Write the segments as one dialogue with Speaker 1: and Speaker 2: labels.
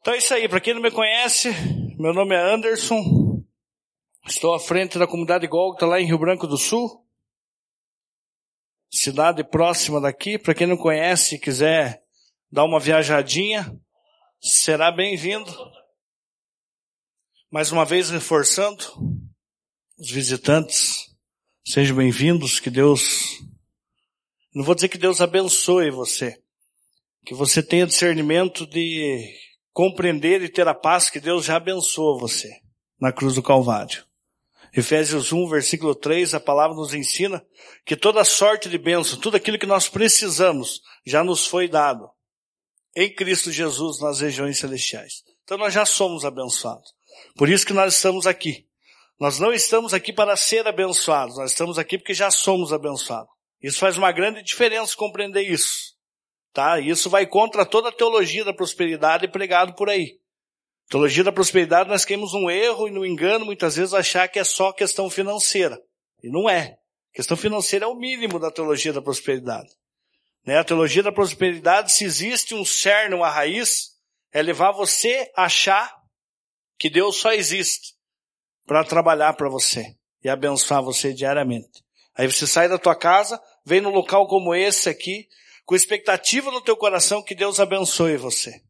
Speaker 1: Então é isso aí, para quem não me conhece, meu nome é Anderson, estou à frente da comunidade Gólgota lá em Rio Branco do Sul, cidade próxima daqui, para quem não conhece e quiser dar uma viajadinha, será bem-vindo. Mais uma vez reforçando, os visitantes, sejam bem-vindos, que Deus, não vou dizer que Deus abençoe você, que você tenha discernimento de compreender e ter a paz que Deus já abençoou você na cruz do Calvário. Efésios 1, versículo 3, a palavra nos ensina que toda sorte de bênção, tudo aquilo que nós precisamos, já nos foi dado em Cristo Jesus nas regiões celestiais. Então nós já somos abençoados. Por isso que nós estamos aqui. Nós não estamos aqui para ser abençoados, nós estamos aqui porque já somos abençoados. Isso faz uma grande diferença compreender isso. Tá? Isso vai contra toda a teologia da prosperidade pregado por aí. Teologia da prosperidade, nós queremos um erro e um engano, muitas vezes, achar que é só questão financeira. E não é. A questão financeira é o mínimo da teologia da prosperidade. Né? A teologia da prosperidade, se existe um cerne, uma raiz, é levar você a achar que Deus só existe para trabalhar para você e abençoar você diariamente. Aí você sai da tua casa, vem num local como esse aqui, com expectativa no teu coração que Deus abençoe você.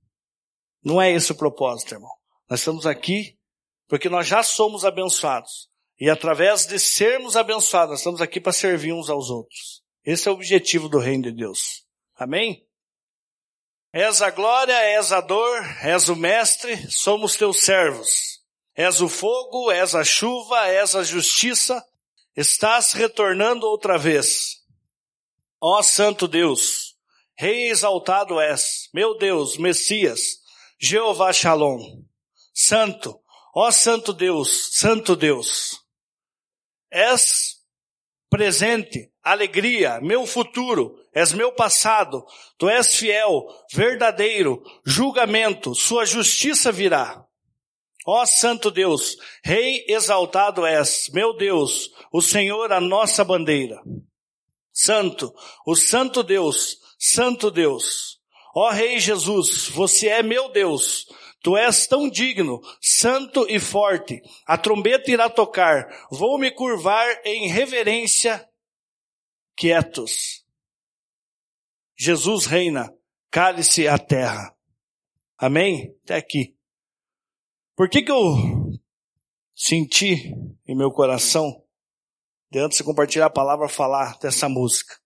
Speaker 1: Não é esse o propósito, irmão. Nós estamos aqui porque nós já somos abençoados. E através de sermos abençoados, nós estamos aqui para servir uns aos outros. Esse é o objetivo do reino de Deus. Amém? És a glória, és a dor, és o mestre, somos teus servos. És o fogo, és a chuva, és a justiça, estás retornando outra vez. Ó Santo Deus, Rei exaltado és, meu Deus, Messias, Jeová Shalom. Santo, ó Santo Deus, Santo Deus. És presente, alegria, meu futuro, és meu passado, tu és fiel, verdadeiro, julgamento, sua justiça virá. Ó Santo Deus, Rei exaltado és, meu Deus, o Senhor a nossa bandeira. Santo, o Santo Deus, Santo Deus. Ó Rei Jesus, você é meu Deus. Tu és tão digno, santo e forte. A trombeta irá tocar. Vou me curvar em reverência, quietos. Jesus reina. Cale-se a terra. Amém? Até aqui. Por que que eu senti em meu coração, de antes de compartilhar a palavra, falar dessa música?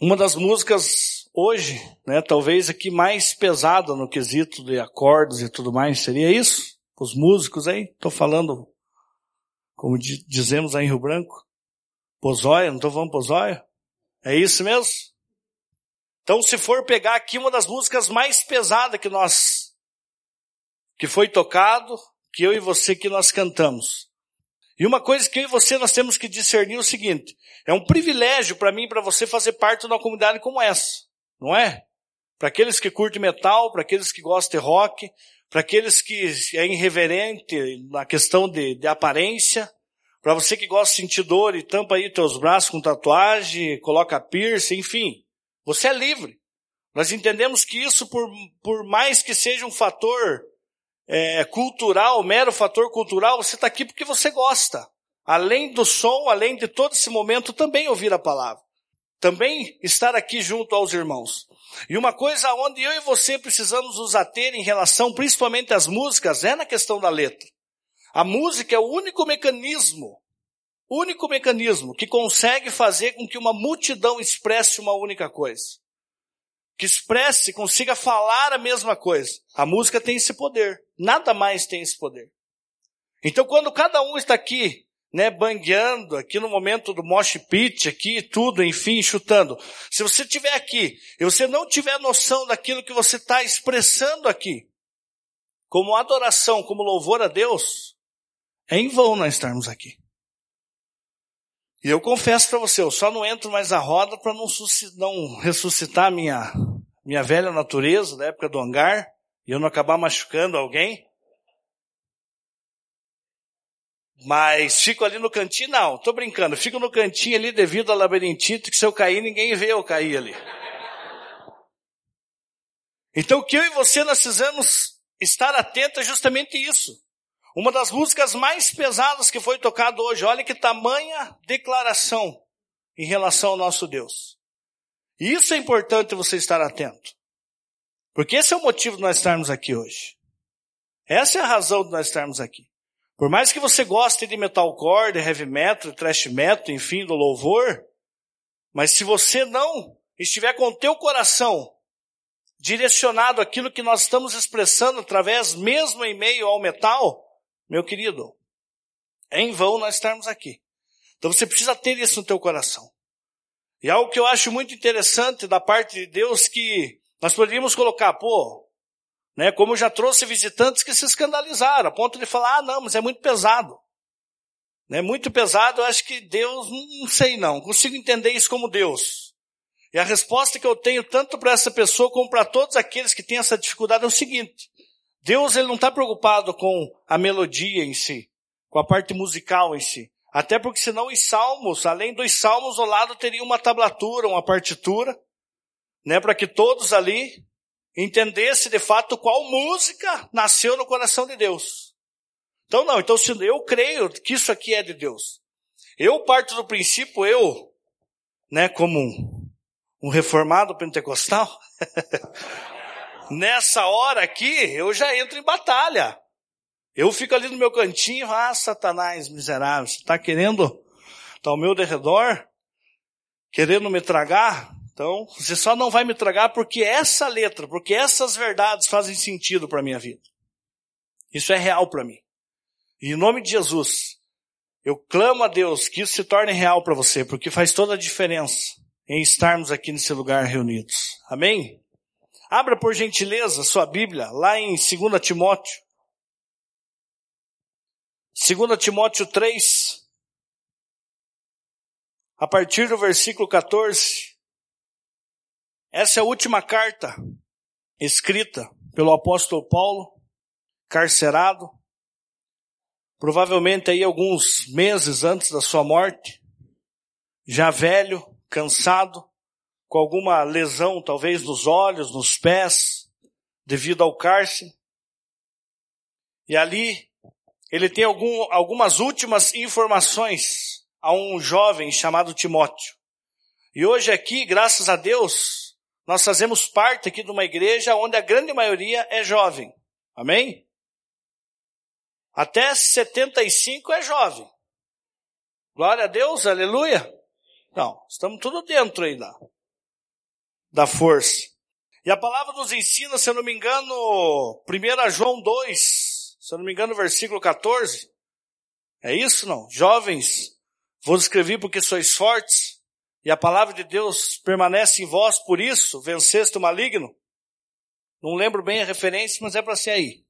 Speaker 1: Uma das músicas hoje, né, talvez aqui mais pesada no quesito de acordes e tudo mais, seria isso? Os músicos aí, estou falando, como dizemos aí em Rio Branco, pozóia, não estou falando pozóia? É isso mesmo? Então, se for pegar aqui uma das músicas mais pesadas que nós, que foi tocado, que eu e você que nós cantamos. E uma coisa que eu e você nós temos que discernir é o seguinte, é um privilégio para mim e para você fazer parte de uma comunidade como essa não é? Para aqueles que curtem metal, para aqueles que gostam de rock, para aqueles que é irreverente na questão de, de aparência, para você que gosta de sentir dor e tampa aí teus braços com tatuagem, coloca piercing, enfim, você é livre. Nós entendemos que isso, por, por mais que seja um fator é, cultural, mero fator cultural, você está aqui porque você gosta. Além do som, além de todo esse momento, também ouvir a palavra também estar aqui junto aos irmãos. E uma coisa onde eu e você precisamos nos ater em relação principalmente às músicas é na questão da letra. A música é o único mecanismo, único mecanismo que consegue fazer com que uma multidão expresse uma única coisa. Que expresse, consiga falar a mesma coisa. A música tem esse poder. Nada mais tem esse poder. Então quando cada um está aqui né, bangueando aqui no momento do mosh pit, aqui tudo, enfim, chutando. Se você estiver aqui e você não tiver noção daquilo que você está expressando aqui, como adoração, como louvor a Deus, é em vão nós estarmos aqui. E eu confesso para você, eu só não entro mais na roda para não, não ressuscitar minha, minha velha natureza da época do hangar e eu não acabar machucando alguém. Mas fico ali no cantinho, não, tô brincando, fico no cantinho ali devido à labirintite, que se eu cair, ninguém vê eu cair ali. Então o que eu e você nós precisamos estar atento é justamente isso. Uma das músicas mais pesadas que foi tocada hoje. Olha que tamanha declaração em relação ao nosso Deus. Isso é importante você estar atento. Porque esse é o motivo de nós estarmos aqui hoje. Essa é a razão de nós estarmos aqui. Por mais que você goste de metalcore, de heavy metal, de thrash metal, enfim, do louvor, mas se você não estiver com o teu coração direcionado àquilo que nós estamos expressando através, mesmo em meio ao metal, meu querido, é em vão nós estarmos aqui. Então você precisa ter isso no teu coração. E algo que eu acho muito interessante da parte de Deus que nós poderíamos colocar, pô, né, como eu já trouxe visitantes que se escandalizaram, a ponto de falar, ah, não, mas é muito pesado. Né, muito pesado, eu acho que Deus, não sei não, consigo entender isso como Deus. E a resposta que eu tenho tanto para essa pessoa como para todos aqueles que têm essa dificuldade é o seguinte: Deus ele não está preocupado com a melodia em si, com a parte musical em si. Até porque senão os salmos, além dos salmos, ao lado teria uma tablatura, uma partitura, né, para que todos ali entendessem de fato qual música nasceu no coração de Deus. Então não, então se eu creio que isso aqui é de Deus. Eu parto do princípio, eu, né, como um, um reformado pentecostal, nessa hora aqui, eu já entro em batalha. Eu fico ali no meu cantinho, ah, Satanás miserável, você está querendo, está ao meu derredor, querendo me tragar? Então, você só não vai me tragar porque essa letra, porque essas verdades fazem sentido para a minha vida. Isso é real para mim. E em nome de Jesus, eu clamo a Deus que isso se torne real para você, porque faz toda a diferença em estarmos aqui nesse lugar reunidos. Amém? Abra por gentileza sua Bíblia lá em 2 Timóteo. 2 Timóteo 3, a partir do versículo 14. Essa é a última carta escrita pelo apóstolo Paulo, carcerado, provavelmente aí alguns meses antes da sua morte, já velho, cansado, com alguma lesão talvez nos olhos, nos pés, devido ao cárcere. E ali ele tem algum, algumas últimas informações a um jovem chamado Timóteo. E hoje aqui, graças a Deus, nós fazemos parte aqui de uma igreja onde a grande maioria é jovem. Amém? Até 75 é jovem. Glória a Deus, aleluia. Não, estamos tudo dentro aí da, da força. E a palavra nos ensina, se eu não me engano, 1 João 2, se eu não me engano, versículo 14. É isso não? Jovens, vos escrevi porque sois fortes, e a palavra de Deus permanece em vós, por isso venceste o maligno. Não lembro bem a referência, mas é para ser aí.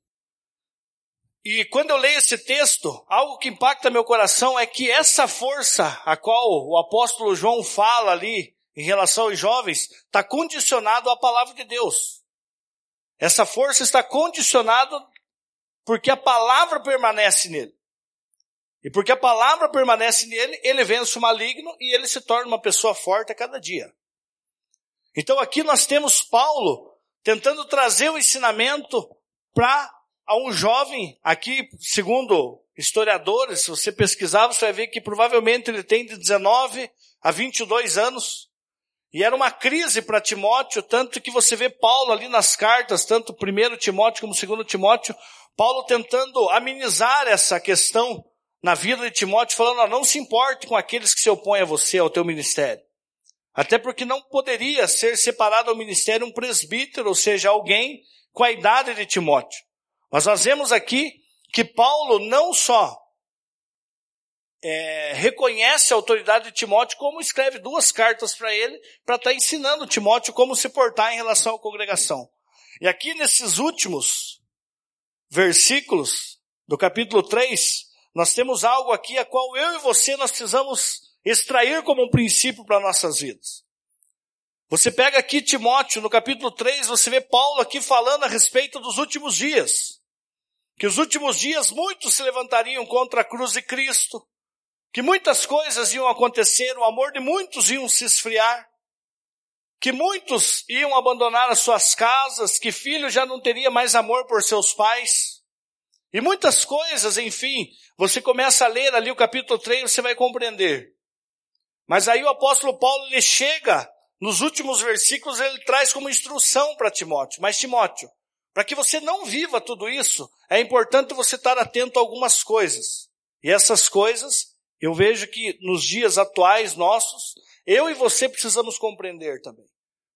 Speaker 1: E quando eu leio esse texto, algo que impacta meu coração é que essa força a qual o apóstolo João fala ali em relação aos jovens está condicionado à palavra de Deus. Essa força está condicionada porque a palavra permanece nele. E porque a palavra permanece nele, ele vence o maligno e ele se torna uma pessoa forte a cada dia. Então aqui nós temos Paulo tentando trazer o ensinamento para um jovem, aqui, segundo historiadores, se você pesquisar, você vai ver que provavelmente ele tem de 19 a 22 anos. E era uma crise para Timóteo, tanto que você vê Paulo ali nas cartas, tanto primeiro Timóteo como segundo Timóteo, Paulo tentando amenizar essa questão na vida de Timóteo, falando, não se importe com aqueles que se opõem a você, ao teu ministério. Até porque não poderia ser separado ao ministério um presbítero, ou seja, alguém com a idade de Timóteo. Mas nós vemos aqui que Paulo não só é, reconhece a autoridade de Timóteo, como escreve duas cartas para ele, para estar tá ensinando Timóteo como se portar em relação à congregação. E aqui nesses últimos versículos do capítulo 3, nós temos algo aqui a qual eu e você nós precisamos extrair como um princípio para nossas vidas. Você pega aqui Timóteo, no capítulo 3, você vê Paulo aqui falando a respeito dos últimos dias. Que os últimos dias muitos se levantariam contra a cruz de Cristo. Que muitas coisas iam acontecer, o amor de muitos iam se esfriar. que muitos iam abandonar as suas casas, que filho já não teria mais amor por seus pais. E muitas coisas, enfim, você começa a ler ali o capítulo 3, você vai compreender. Mas aí o apóstolo Paulo, ele chega, nos últimos versículos, ele traz como instrução para Timóteo. Mas Timóteo, para que você não viva tudo isso, é importante você estar atento a algumas coisas. E essas coisas, eu vejo que nos dias atuais nossos, eu e você precisamos compreender também.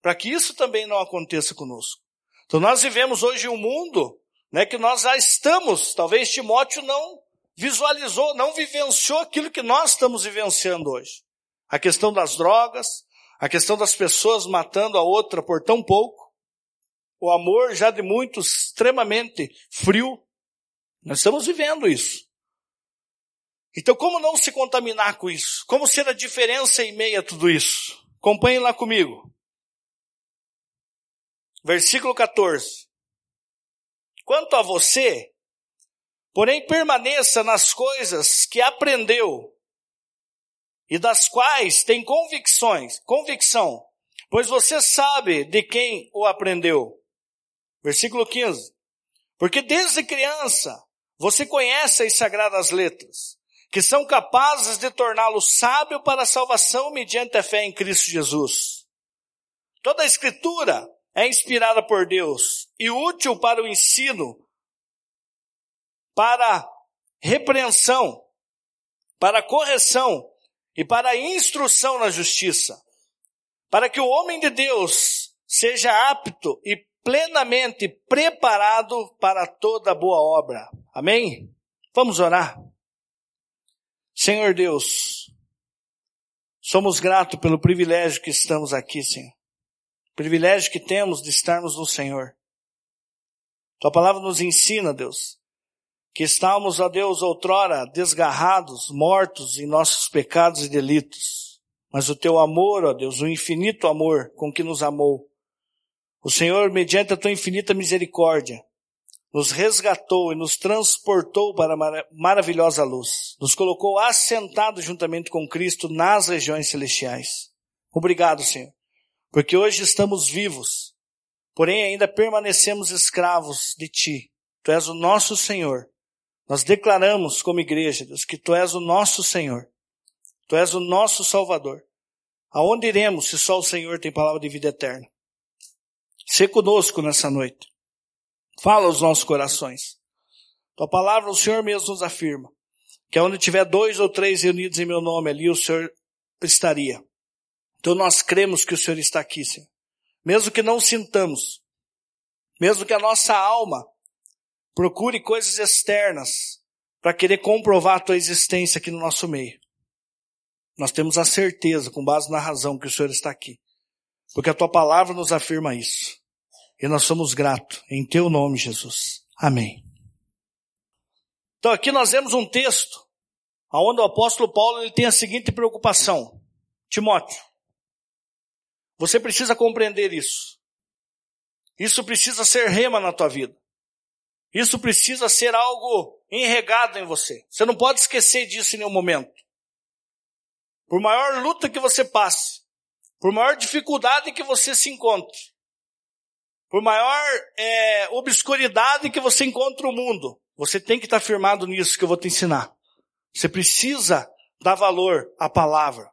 Speaker 1: Para que isso também não aconteça conosco. Então nós vivemos hoje um mundo, né, que nós já estamos, talvez Timóteo não visualizou, não vivenciou aquilo que nós estamos vivenciando hoje. A questão das drogas, a questão das pessoas matando a outra por tão pouco, o amor já de muitos extremamente frio. Nós estamos vivendo isso. Então, como não se contaminar com isso? Como ser a diferença em meio a tudo isso? Acompanhem lá comigo. Versículo 14. Quanto a você, porém permaneça nas coisas que aprendeu e das quais tem convicções, convicção, pois você sabe de quem o aprendeu. Versículo 15. Porque desde criança você conhece as sagradas letras, que são capazes de torná-lo sábio para a salvação mediante a fé em Cristo Jesus. Toda a escritura é inspirada por Deus e útil para o ensino, para repreensão, para correção e para instrução na justiça, para que o homem de Deus seja apto e plenamente preparado para toda boa obra. Amém? Vamos orar. Senhor Deus, somos gratos pelo privilégio que estamos aqui, Senhor. Privilégio que temos de estarmos no Senhor. Tua palavra nos ensina, Deus, que estávamos, ó Deus, outrora desgarrados, mortos em nossos pecados e delitos. Mas o teu amor, ó Deus, o infinito amor com que nos amou, o Senhor, mediante a tua infinita misericórdia, nos resgatou e nos transportou para a maravilhosa luz. Nos colocou assentados juntamente com Cristo nas regiões celestiais. Obrigado, Senhor, porque hoje estamos vivos, porém ainda permanecemos escravos de Ti. Tu és o nosso Senhor. Nós declaramos como igreja, Deus, que Tu és o nosso Senhor. Tu és o nosso Salvador. Aonde iremos se só o Senhor tem palavra de vida eterna? Se conosco nessa noite. Fala aos nossos corações. Tua palavra, o Senhor mesmo nos afirma, que onde tiver dois ou três reunidos em meu nome, ali o Senhor estaria. Então nós cremos que o Senhor está aqui, Senhor. Mesmo que não sintamos, mesmo que a nossa alma procure coisas externas para querer comprovar a tua existência aqui no nosso meio. Nós temos a certeza, com base na razão, que o Senhor está aqui. Porque a tua palavra nos afirma isso. E nós somos gratos em teu nome, Jesus. Amém. Então aqui nós vemos um texto onde o apóstolo Paulo ele tem a seguinte preocupação. Timóteo, você precisa compreender isso. Isso precisa ser rema na tua vida. Isso precisa ser algo enregado em você. Você não pode esquecer disso em nenhum momento. Por maior luta que você passe, por maior dificuldade que você se encontre, por maior é, obscuridade que você encontra o mundo, você tem que estar firmado nisso que eu vou te ensinar. Você precisa dar valor à palavra,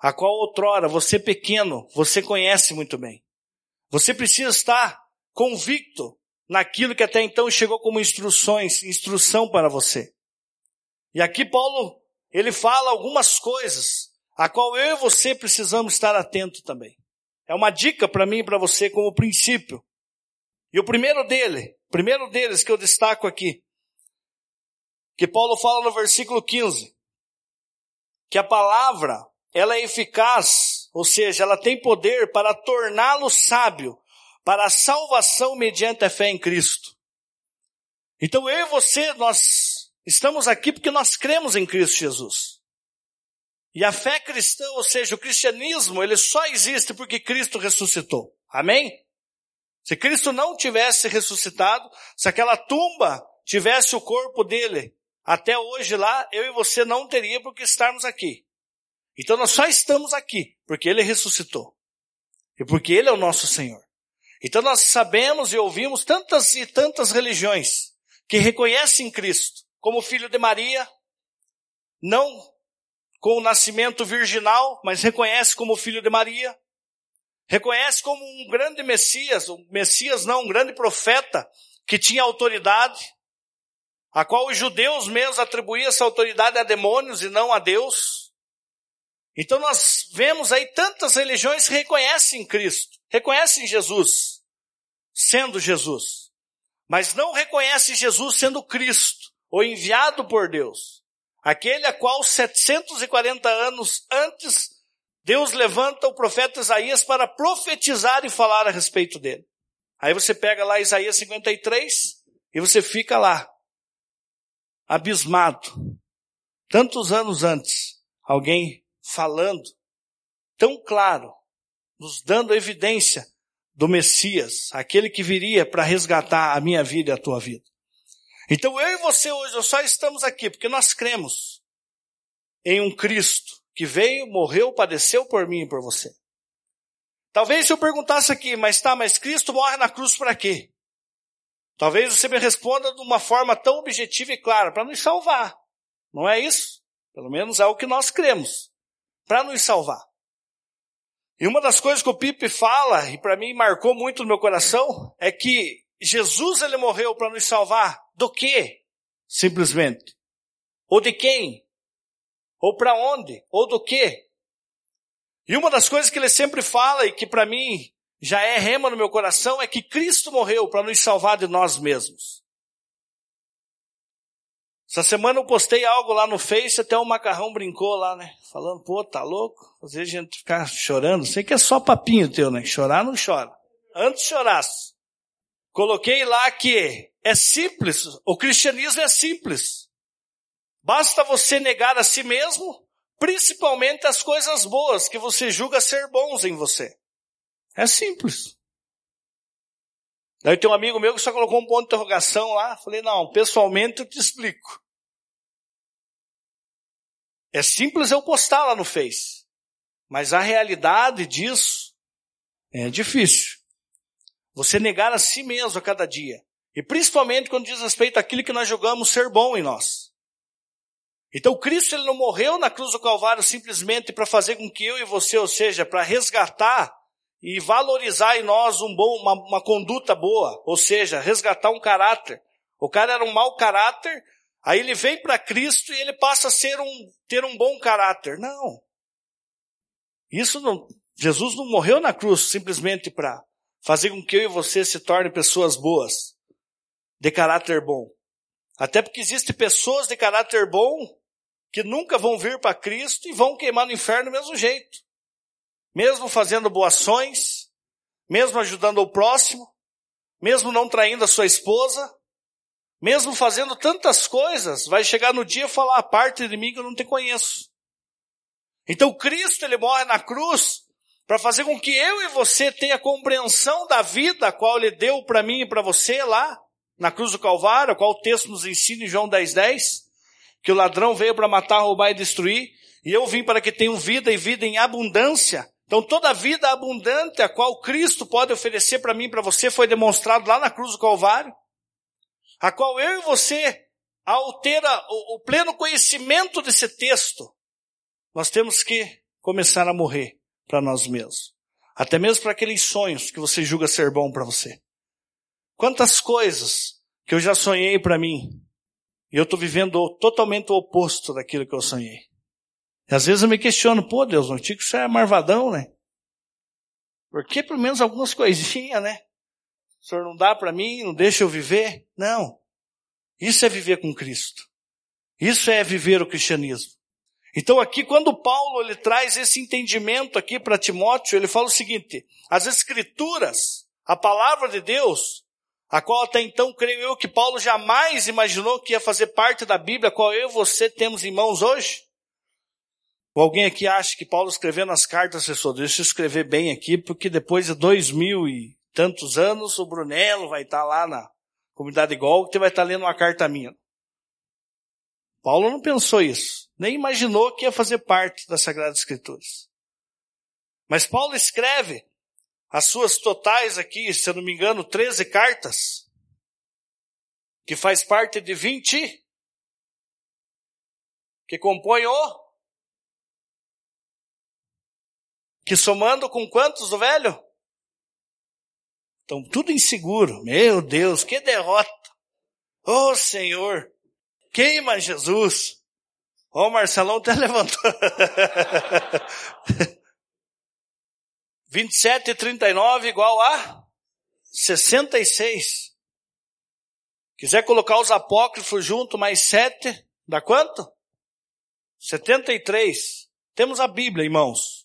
Speaker 1: a qual outrora você pequeno, você conhece muito bem. Você precisa estar convicto naquilo que até então chegou como instruções, instrução para você. E aqui Paulo, ele fala algumas coisas, a qual eu e você precisamos estar atento também. É uma dica para mim e para você como princípio. E o primeiro dele, primeiro deles que eu destaco aqui, que Paulo fala no versículo 15, que a palavra, ela é eficaz, ou seja, ela tem poder para torná-lo sábio, para a salvação mediante a fé em Cristo. Então eu e você, nós estamos aqui porque nós cremos em Cristo Jesus. E a fé cristã, ou seja, o cristianismo, ele só existe porque Cristo ressuscitou. Amém? Se Cristo não tivesse ressuscitado, se aquela tumba tivesse o corpo dele até hoje lá, eu e você não teria por que estarmos aqui. Então nós só estamos aqui porque ele ressuscitou. E porque Ele é o nosso Senhor. Então nós sabemos e ouvimos tantas e tantas religiões que reconhecem Cristo como filho de Maria, não com o nascimento virginal, mas reconhece como filho de Maria, reconhece como um grande Messias, um Messias não, um grande profeta que tinha autoridade, a qual os judeus mesmos atribuíam essa autoridade a demônios e não a Deus. Então nós vemos aí tantas religiões que reconhecem Cristo, reconhecem Jesus, sendo Jesus, mas não reconhecem Jesus sendo Cristo, ou enviado por Deus. Aquele a qual 740 anos antes Deus levanta o profeta Isaías para profetizar e falar a respeito dele. Aí você pega lá Isaías 53 e você fica lá, abismado. Tantos anos antes, alguém falando tão claro, nos dando evidência do Messias, aquele que viria para resgatar a minha vida e a tua vida. Então eu e você hoje só estamos aqui porque nós cremos em um Cristo que veio, morreu, padeceu por mim e por você. Talvez se eu perguntasse aqui, mas tá, mas Cristo morre na cruz para quê? Talvez você me responda de uma forma tão objetiva e clara, para nos salvar. Não é isso? Pelo menos é o que nós cremos. Para nos salvar. E uma das coisas que o Pipe fala, e para mim marcou muito no meu coração, é que Jesus ele morreu para nos salvar do quê? Simplesmente. Ou de quem? Ou para onde? Ou do quê? E uma das coisas que ele sempre fala e que para mim já é rema no meu coração é que Cristo morreu para nos salvar de nós mesmos. Essa semana eu postei algo lá no Face, até o Macarrão brincou lá, né? Falando, pô, tá louco? Fazer a gente ficar chorando. Sei que é só papinho teu, né? Chorar não chora. Antes chorasse. Coloquei lá que é simples, o cristianismo é simples. Basta você negar a si mesmo, principalmente as coisas boas que você julga ser bons em você. É simples. Daí tem um amigo meu que só colocou um ponto de interrogação lá. Falei, não, pessoalmente eu te explico. É simples eu postar lá no Face. Mas a realidade disso é difícil. Você negar a si mesmo a cada dia. E principalmente quando diz respeito àquilo que nós julgamos ser bom em nós. Então Cristo ele não morreu na cruz do Calvário simplesmente para fazer com que eu e você, ou seja, para resgatar e valorizar em nós um bom, uma, uma conduta boa, ou seja, resgatar um caráter. O cara era um mau caráter, aí ele vem para Cristo e ele passa a ser um, ter um bom caráter. Não. Isso não, Jesus não morreu na cruz simplesmente para fazer com que eu e você se tornem pessoas boas, de caráter bom. Até porque existem pessoas de caráter bom que nunca vão vir para Cristo e vão queimar no inferno do mesmo jeito mesmo fazendo boações, mesmo ajudando o próximo, mesmo não traindo a sua esposa, mesmo fazendo tantas coisas, vai chegar no dia e falar a parte de mim que eu não te conheço. Então Cristo ele morre na cruz para fazer com que eu e você tenha compreensão da vida a qual ele deu para mim e para você lá na cruz do Calvário, a qual o texto nos ensina em João 10:10, 10, que o ladrão veio para matar, roubar e destruir, e eu vim para que tenham vida e vida em abundância. Então toda a vida abundante a qual Cristo pode oferecer para mim e para você foi demonstrado lá na cruz do Calvário, a qual eu e você, ao ter a, o, o pleno conhecimento desse texto, nós temos que começar a morrer para nós mesmos. Até mesmo para aqueles sonhos que você julga ser bom para você. Quantas coisas que eu já sonhei para mim, e eu estou vivendo totalmente o oposto daquilo que eu sonhei. E às vezes eu me questiono, pô Deus, o antigo isso é marvadão, né? Porque pelo menos algumas coisinhas, né? O senhor não dá para mim, não deixa eu viver? Não. Isso é viver com Cristo. Isso é viver o cristianismo. Então aqui quando Paulo ele traz esse entendimento aqui para Timóteo, ele fala o seguinte: as escrituras, a palavra de Deus, a qual até então creio eu que Paulo jamais imaginou que ia fazer parte da Bíblia, qual eu e você temos em mãos hoje, ou alguém aqui acha que Paulo escrevendo as cartas pensou, deixa eu escrever bem aqui, porque depois de dois mil e tantos anos, o Brunello vai estar lá na comunidade igual, que vai estar lendo uma carta minha. Paulo não pensou isso, nem imaginou que ia fazer parte das Sagradas Escrituras. Mas Paulo escreve as suas totais aqui, se eu não me engano, 13 cartas, que faz parte de 20, que compõe o, que somando com quantos do velho? Então, tudo inseguro. Meu Deus, que derrota. Oh, Senhor, queima Jesus. Oh, Marcelão até levantou. 27 e 39 igual a 66. Quiser colocar os apócrifos junto, mais 7, dá quanto? 73. Temos a Bíblia, irmãos.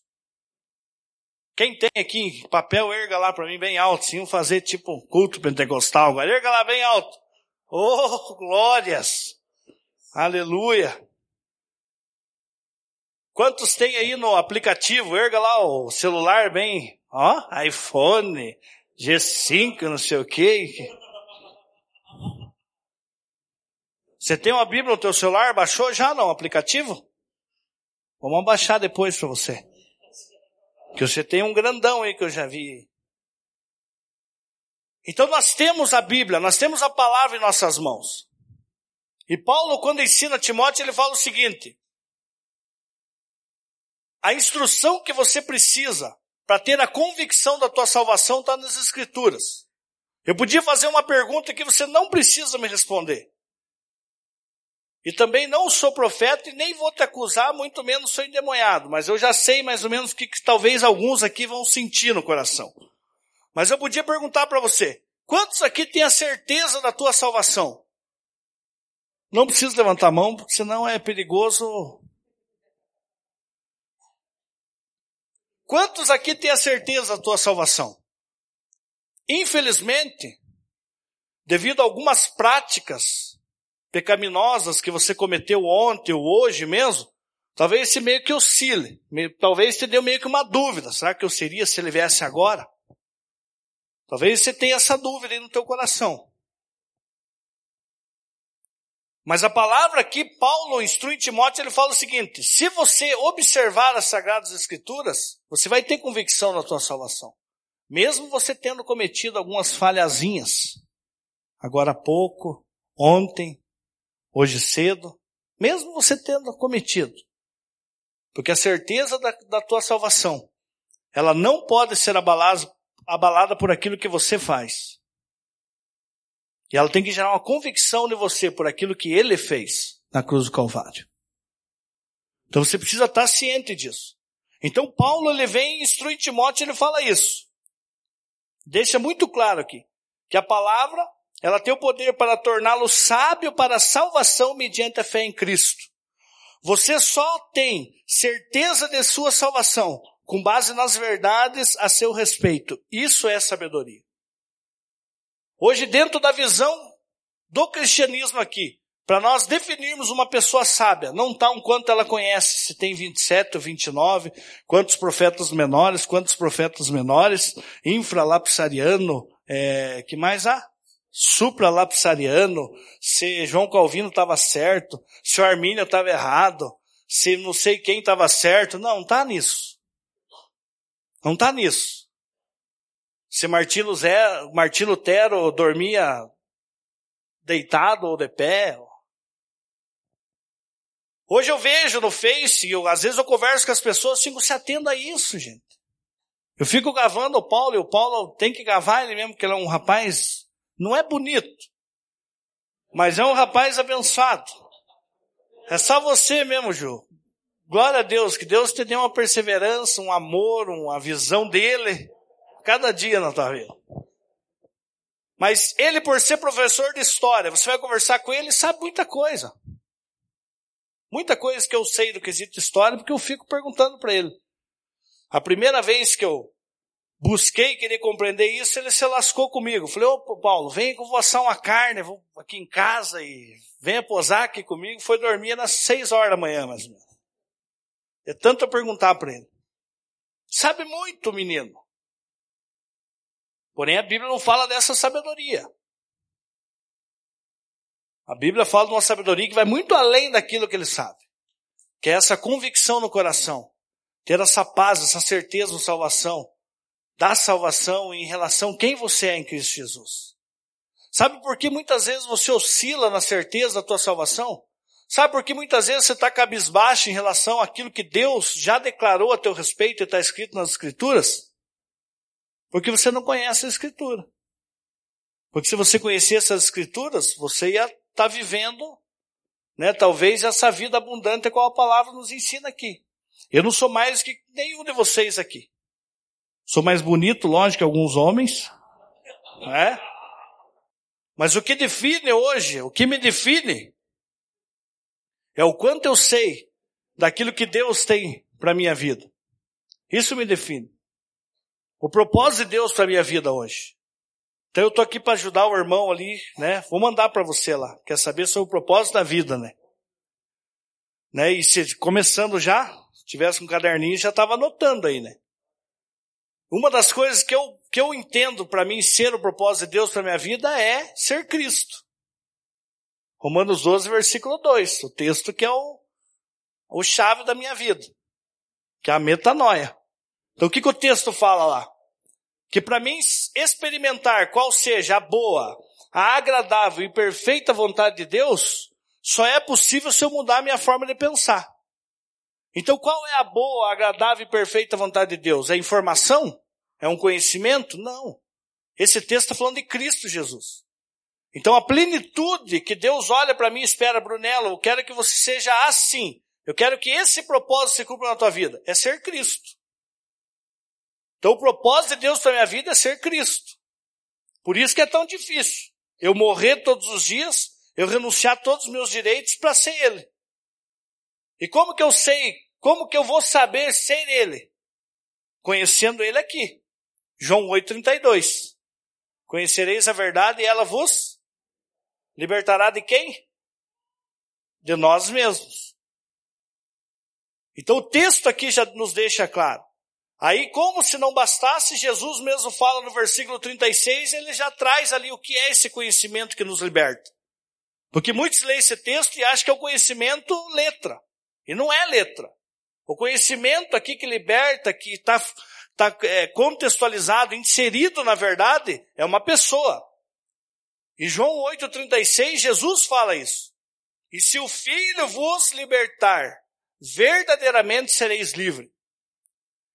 Speaker 1: Quem tem aqui papel, erga lá para mim bem alto. Sim, fazer tipo um culto pentecostal. Agora erga lá bem alto. Oh, glórias! Aleluia! Quantos tem aí no aplicativo? Erga lá o celular bem, ó, iPhone, G5, não sei o quê. Você tem uma Bíblia no teu celular? Baixou já não, aplicativo? Vamos baixar depois para você. Que você tem um grandão aí que eu já vi. Então nós temos a Bíblia, nós temos a palavra em nossas mãos. E Paulo, quando ensina Timóteo, ele fala o seguinte: a instrução que você precisa para ter a convicção da tua salvação está nas Escrituras. Eu podia fazer uma pergunta que você não precisa me responder. E também não sou profeta e nem vou te acusar, muito menos sou endemoniado, mas eu já sei mais ou menos o que, que talvez alguns aqui vão sentir no coração. Mas eu podia perguntar para você, quantos aqui têm a certeza da tua salvação? Não precisa levantar a mão, porque senão é perigoso Quantos aqui têm a certeza da tua salvação? Infelizmente, devido a algumas práticas pecaminosas que você cometeu ontem ou hoje mesmo, talvez esse meio que oscile, talvez te deu meio que uma dúvida, será que eu seria se ele viesse agora? Talvez você tenha essa dúvida aí no teu coração. Mas a palavra aqui, Paulo instrui Timóteo, ele fala o seguinte: se você observar as Sagradas Escrituras, você vai ter convicção na tua salvação. Mesmo você tendo cometido algumas falhazinhas, agora há pouco, ontem, hoje cedo, mesmo você tendo cometido. Porque a certeza da, da tua salvação, ela não pode ser abalada, abalada por aquilo que você faz. E ela tem que gerar uma convicção em você por aquilo que ele fez na cruz do Calvário. Então você precisa estar ciente disso. Então Paulo ele vem e instrui Timóteo, ele fala isso. Deixa muito claro aqui que a palavra ela tem o poder para torná-lo sábio para a salvação mediante a fé em Cristo. Você só tem certeza de sua salvação com base nas verdades a seu respeito. Isso é sabedoria. Hoje, dentro da visão do cristianismo aqui, para nós definirmos uma pessoa sábia, não está um quanto ela conhece, se tem 27 ou 29, quantos profetas menores, quantos profetas menores, infralapsariano, é, que mais há? Supralapsariano, se João Calvino estava certo, se o Armínio estava errado, se não sei quem estava certo, não, não está nisso. Não está nisso. Se Martino Lutero dormia deitado ou de pé. Hoje eu vejo no Face, eu, às vezes eu converso com as pessoas, fico se atendo a isso, gente. Eu fico gravando o Paulo, e o Paulo tem que gravar ele mesmo, porque ele é um rapaz, não é bonito, mas é um rapaz abençoado. É só você mesmo, Ju. Glória a Deus, que Deus te dê uma perseverança, um amor, uma visão dele cada dia na tua vida. Mas ele, por ser professor de história, você vai conversar com ele, sabe muita coisa. Muita coisa que eu sei do quesito história, porque eu fico perguntando para ele. A primeira vez que eu busquei querer compreender isso, ele se lascou comigo. falei, ô Paulo, vem assar uma carne vou aqui em casa e venha posar aqui comigo. Foi dormir às seis horas da manhã, menos. É tanto eu perguntar para ele. Sabe muito, menino. Porém, a Bíblia não fala dessa sabedoria. A Bíblia fala de uma sabedoria que vai muito além daquilo que ele sabe. Que é essa convicção no coração. Ter essa paz, essa certeza de salvação. Da salvação em relação a quem você é em Cristo Jesus. Sabe por que muitas vezes você oscila na certeza da tua salvação? Sabe por que muitas vezes você está cabisbaixo em relação àquilo que Deus já declarou a teu respeito e está escrito nas Escrituras? Porque você não conhece a Escritura. Porque se você conhecesse as Escrituras, você ia estar tá vivendo, né, talvez essa vida abundante qual a palavra nos ensina aqui. Eu não sou mais que nenhum de vocês aqui. Sou mais bonito, lógico, que alguns homens, né? Mas o que define hoje, o que me define, é o quanto eu sei daquilo que Deus tem para minha vida. Isso me define. O propósito de Deus para minha vida hoje. Então eu tô aqui para ajudar o irmão ali, né? Vou mandar para você lá. Quer saber sobre o propósito da vida, né? Né? E se começando já, se tivesse um caderninho, já estava anotando aí, né? Uma das coisas que eu, que eu entendo para mim ser o propósito de Deus para minha vida é ser Cristo. Romanos 12, versículo 2, o texto que é o, o chave da minha vida, que é a metanoia. Então o que, que o texto fala lá? Que para mim experimentar qual seja a boa, a agradável e perfeita vontade de Deus, só é possível se eu mudar a minha forma de pensar. Então qual é a boa, agradável e perfeita vontade de Deus? É informação? É um conhecimento? Não. Esse texto está falando de Cristo Jesus. Então a plenitude que Deus olha para mim e espera, Brunello, eu quero que você seja assim. Eu quero que esse propósito se cumpra na tua vida. É ser Cristo. Então o propósito de Deus para minha vida é ser Cristo. Por isso que é tão difícil. Eu morrer todos os dias, eu renunciar todos os meus direitos para ser Ele. E como que eu sei? Como que eu vou saber ser Ele? Conhecendo Ele aqui. João 8,32. Conhecereis a verdade e ela vos Libertará de quem? De nós mesmos. Então o texto aqui já nos deixa claro. Aí, como se não bastasse, Jesus mesmo fala no versículo 36, ele já traz ali o que é esse conhecimento que nos liberta. Porque muitos leem esse texto e acham que é o conhecimento letra. E não é letra. O conhecimento aqui que liberta, que está tá, é, contextualizado, inserido na verdade, é uma pessoa. E João 8,36, Jesus fala isso. E se o Filho vos libertar, verdadeiramente sereis livres.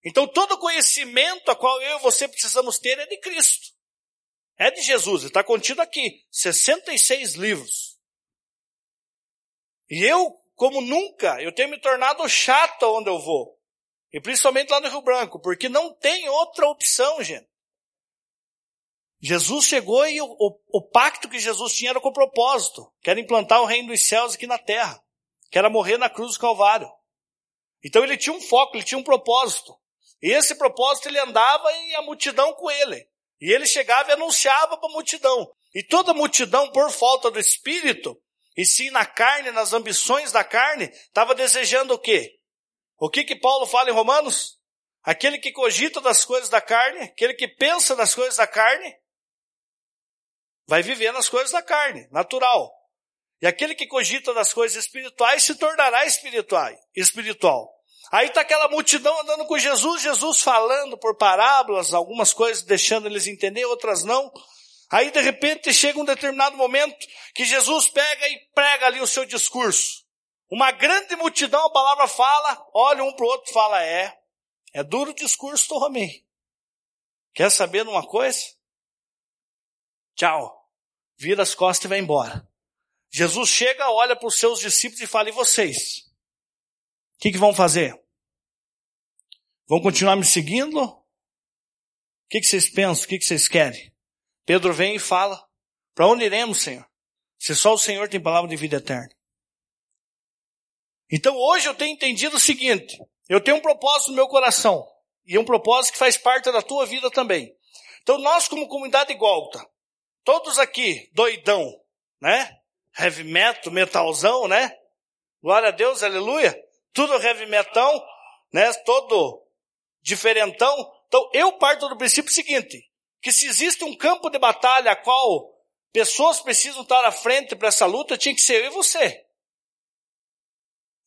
Speaker 1: Então todo conhecimento a qual eu e você precisamos ter é de Cristo. É de Jesus, está contido aqui, 66 livros. E eu, como nunca, eu tenho me tornado chato onde eu vou. E principalmente lá no Rio Branco, porque não tem outra opção, gente. Jesus chegou e o, o, o, pacto que Jesus tinha era com propósito, que era implantar o reino dos céus aqui na terra, que era morrer na cruz do Calvário. Então ele tinha um foco, ele tinha um propósito. E esse propósito ele andava e a multidão com ele. E ele chegava e anunciava para a multidão. E toda a multidão, por falta do Espírito, e sim na carne, nas ambições da carne, estava desejando o quê? O que que Paulo fala em Romanos? Aquele que cogita das coisas da carne, aquele que pensa das coisas da carne, vai viver nas coisas da carne, natural. E aquele que cogita das coisas espirituais se tornará espiritual. espiritual. Aí está aquela multidão andando com Jesus, Jesus falando por parábolas, algumas coisas deixando eles entender, outras não. Aí de repente chega um determinado momento que Jesus pega e prega ali o seu discurso. Uma grande multidão, a palavra fala, olha um para o outro e fala, é, é duro o discurso do homem. Quer saber de uma coisa? Tchau vira as costas e vai embora. Jesus chega, olha para os seus discípulos e fala: E vocês? O que, que vão fazer? Vão continuar me seguindo? O que, que vocês pensam? O que, que vocês querem? Pedro vem e fala: Para onde iremos, Senhor? Se só o Senhor tem palavra de vida eterna. Então hoje eu tenho entendido o seguinte: eu tenho um propósito no meu coração, e um propósito que faz parte da tua vida também. Então nós, como comunidade Golta, Todos aqui, doidão, né? Heavy metal, metalzão, né? Glória a Deus, aleluia. Tudo heavy metal, né? Todo diferentão. Então, eu parto do princípio seguinte, que se existe um campo de batalha a qual pessoas precisam estar à frente para essa luta, tinha que ser eu e você.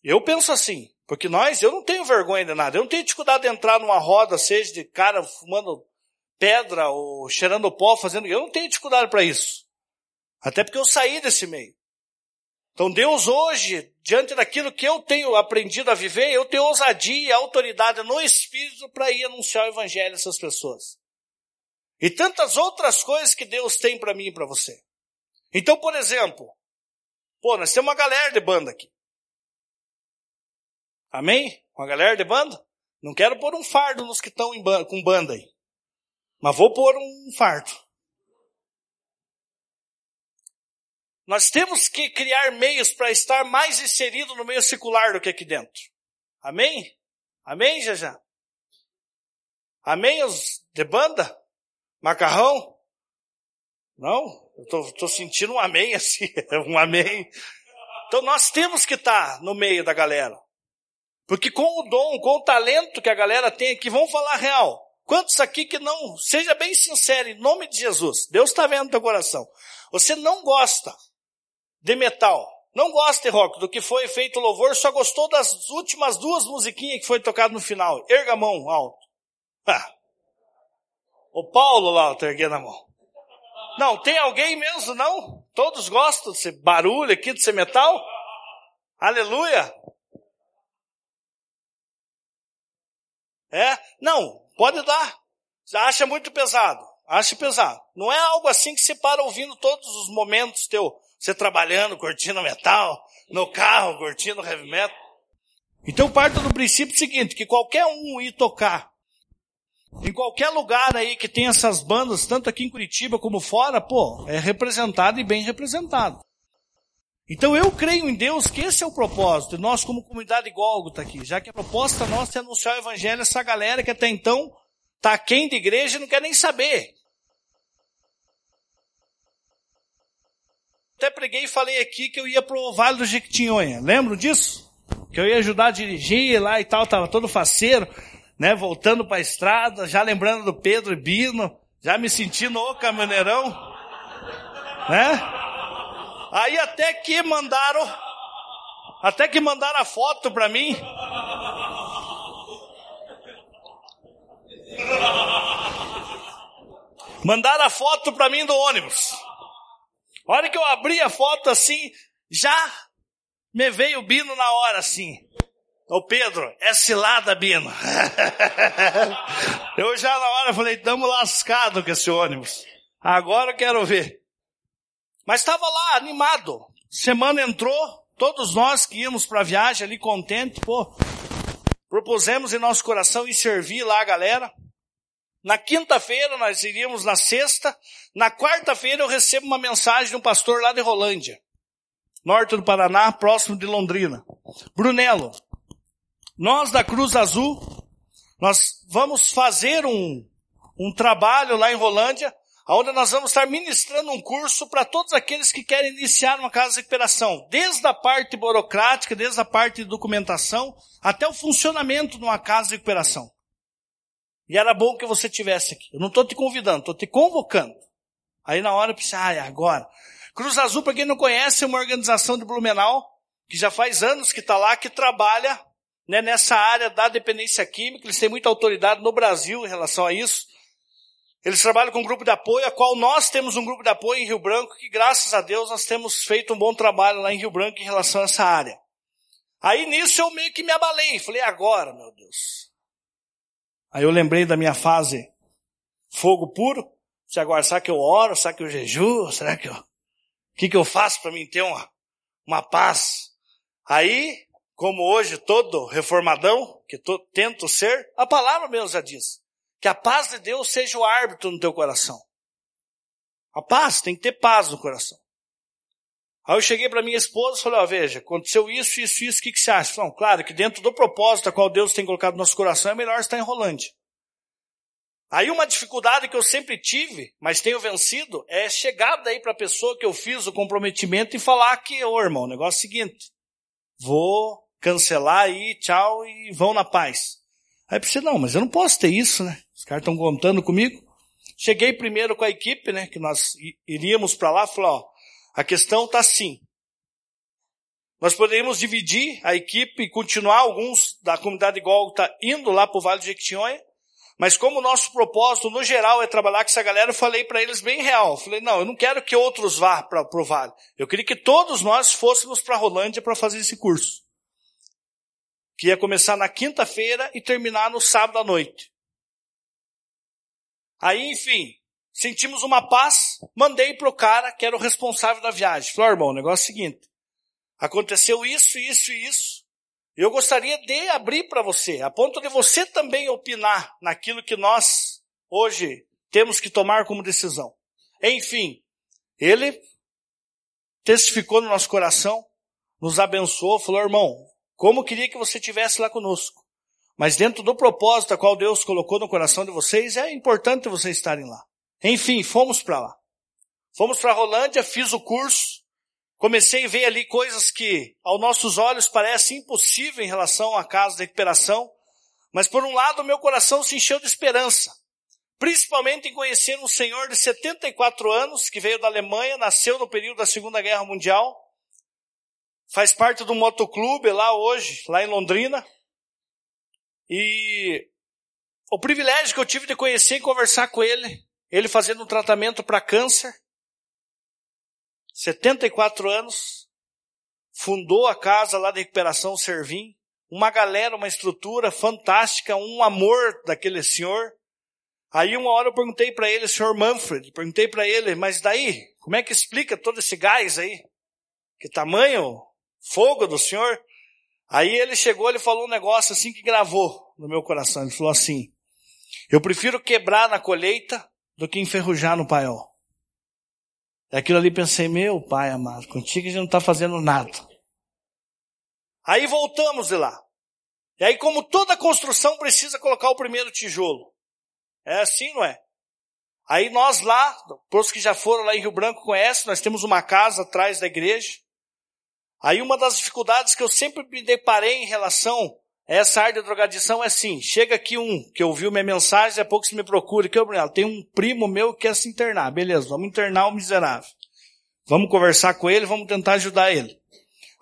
Speaker 1: Eu penso assim, porque nós, eu não tenho vergonha de nada, eu não tenho dificuldade de entrar numa roda, seja de cara fumando pedra ou cheirando pó, fazendo. Eu não tenho dificuldade para isso. Até porque eu saí desse meio. Então Deus hoje, diante daquilo que eu tenho aprendido a viver, eu tenho ousadia e autoridade no Espírito para ir anunciar o Evangelho a essas pessoas. E tantas outras coisas que Deus tem para mim e para você. Então, por exemplo, pô, nós temos uma galera de banda aqui. Amém? Uma galera de banda? Não quero pôr um fardo nos que estão com banda aí. Mas vou pôr um fardo. Nós temos que criar meios para estar mais inserido no meio secular do que aqui dentro. Amém? Amém, já Amém, os de banda? Macarrão? Não? Eu tô sentindo um amém assim, um amém. Então nós temos que estar no meio da galera. Porque com o dom, com o talento que a galera tem aqui, vamos falar real. Quantos aqui que não, seja bem sincero, em nome de Jesus, Deus está vendo teu coração. Você não gosta de metal, não gosta de rock, do que foi feito louvor, só gostou das últimas duas musiquinhas que foi tocado no final. Erga a mão alto. Ah. O Paulo lá, tá erguendo a mão. Não, tem alguém mesmo, não? Todos gostam desse barulho aqui, desse metal? Aleluia! É? Não, pode dar. Você acha muito pesado. Acha pesado. Não é algo assim que você para ouvindo todos os momentos teu. Você trabalhando, curtindo metal, no carro, curtindo heavy metal. Então parta do princípio seguinte, que qualquer um ir tocar em qualquer lugar aí que tem essas bandas, tanto aqui em Curitiba como fora, pô, é representado e bem representado. Então eu creio em Deus que esse é o propósito, nós como comunidade Gólgota aqui, já que a proposta nossa é anunciar o evangelho a essa galera que até então tá quem de igreja e não quer nem saber. Até preguei e falei aqui que eu ia pro Vale do Jequitinhonha, lembram disso? Que eu ia ajudar a dirigir lá e tal, tava todo faceiro, né, voltando para a estrada, já lembrando do Pedro e Bino, já me sentindo o caminhoneirão, né? Aí até que mandaram, até que mandaram a foto para mim. Mandaram a foto para mim do ônibus. A hora que eu abri a foto assim, já me veio o Bino na hora assim. Ô Pedro, é cilada, Bino. eu já na hora falei, tamo lascado com esse ônibus. Agora eu quero ver. Mas estava lá, animado. Semana entrou, todos nós que íamos para a viagem ali contente, pô, propusemos em nosso coração ir servir lá a galera. Na quinta-feira nós iríamos na sexta. Na quarta-feira eu recebo uma mensagem de um pastor lá de Rolândia, norte do Paraná, próximo de Londrina. Brunello, nós da Cruz Azul, nós vamos fazer um, um trabalho lá em Rolândia onde nós vamos estar ministrando um curso para todos aqueles que querem iniciar uma casa de recuperação, desde a parte burocrática, desde a parte de documentação, até o funcionamento de uma casa de recuperação. E era bom que você tivesse aqui. Eu não estou te convidando, estou te convocando. Aí na hora eu pensei, ah, é agora. Cruz Azul, para quem não conhece, é uma organização de Blumenau, que já faz anos que está lá, que trabalha né, nessa área da dependência química. Eles têm muita autoridade no Brasil em relação a isso. Eles trabalham com um grupo de apoio, a qual nós temos um grupo de apoio em Rio Branco, que graças a Deus nós temos feito um bom trabalho lá em Rio Branco em relação a essa área. Aí nisso eu meio que me abalei, falei, agora, meu Deus. Aí eu lembrei da minha fase fogo puro, se agora, será que eu oro, será que eu jejuo, será que eu, o que que eu faço para mim ter uma, uma paz? Aí, como hoje todo reformadão, que tô, tento ser, a palavra mesmo já diz, que a paz de Deus seja o árbitro no teu coração. A paz, tem que ter paz no coração. Aí eu cheguei para minha esposa e falei, ó, veja, aconteceu isso, isso, isso, o que, que você acha? Não, claro que dentro do propósito a qual Deus tem colocado no nosso coração é melhor estar em Rolândia. Aí uma dificuldade que eu sempre tive, mas tenho vencido, é chegar daí para a pessoa que eu fiz o comprometimento e falar que, ô irmão, o negócio é o seguinte, vou cancelar aí, tchau, e vão na paz. Aí eu pensei, não, mas eu não posso ter isso, né? Os caras estão contando comigo. Cheguei primeiro com a equipe, né? Que nós iríamos para lá, falou, ó, a questão tá assim. Nós poderíamos dividir a equipe e continuar alguns da comunidade Golgota indo lá para o Vale de Jequitinhonha, Mas como o nosso propósito, no geral, é trabalhar com essa galera, eu falei para eles bem real. Eu falei, não, eu não quero que outros vá para o Vale. Eu queria que todos nós fôssemos para Rolândia para fazer esse curso. Que ia começar na quinta-feira e terminar no sábado à noite. Aí, enfim, sentimos uma paz, mandei pro cara que era o responsável da viagem. Falei, irmão, o negócio é o seguinte. Aconteceu isso, isso e isso. Eu gostaria de abrir para você, a ponto de você também opinar naquilo que nós hoje temos que tomar como decisão. Enfim, ele testificou no nosso coração, nos abençoou, falou, irmão, como queria que você tivesse lá conosco. Mas dentro do propósito a qual Deus colocou no coração de vocês, é importante vocês estarem lá. Enfim, fomos para lá. Fomos para Rolândia, fiz o curso, Comecei a ver ali coisas que, aos nossos olhos, parecem impossíveis em relação à casa de recuperação, mas por um lado, meu coração se encheu de esperança, principalmente em conhecer um senhor de 74 anos, que veio da Alemanha, nasceu no período da Segunda Guerra Mundial, faz parte do motoclube lá hoje, lá em Londrina, e o privilégio que eu tive de conhecer e conversar com ele, ele fazendo um tratamento para câncer, 74 anos, fundou a casa lá de recuperação Servim, uma galera, uma estrutura fantástica, um amor daquele senhor. Aí uma hora eu perguntei para ele, senhor Manfred, perguntei para ele, mas daí, como é que explica todo esse gás aí? Que tamanho, fogo do senhor? Aí ele chegou, ele falou um negócio assim que gravou no meu coração. Ele falou assim: Eu prefiro quebrar na colheita do que enferrujar no paiol. Aquilo ali pensei, meu pai amado, contigo a gente não está fazendo nada. Aí voltamos de lá. E aí, como toda construção precisa colocar o primeiro tijolo. É assim, não é? Aí nós lá, os que já foram lá em Rio Branco conhecem, nós temos uma casa atrás da igreja. Aí uma das dificuldades que eu sempre me deparei em relação essa área de drogadição é assim, chega aqui um que ouviu minha mensagem, a pouco se me procura, que eu, tem um primo meu que quer se internar, beleza, vamos internar o miserável. Vamos conversar com ele, vamos tentar ajudar ele.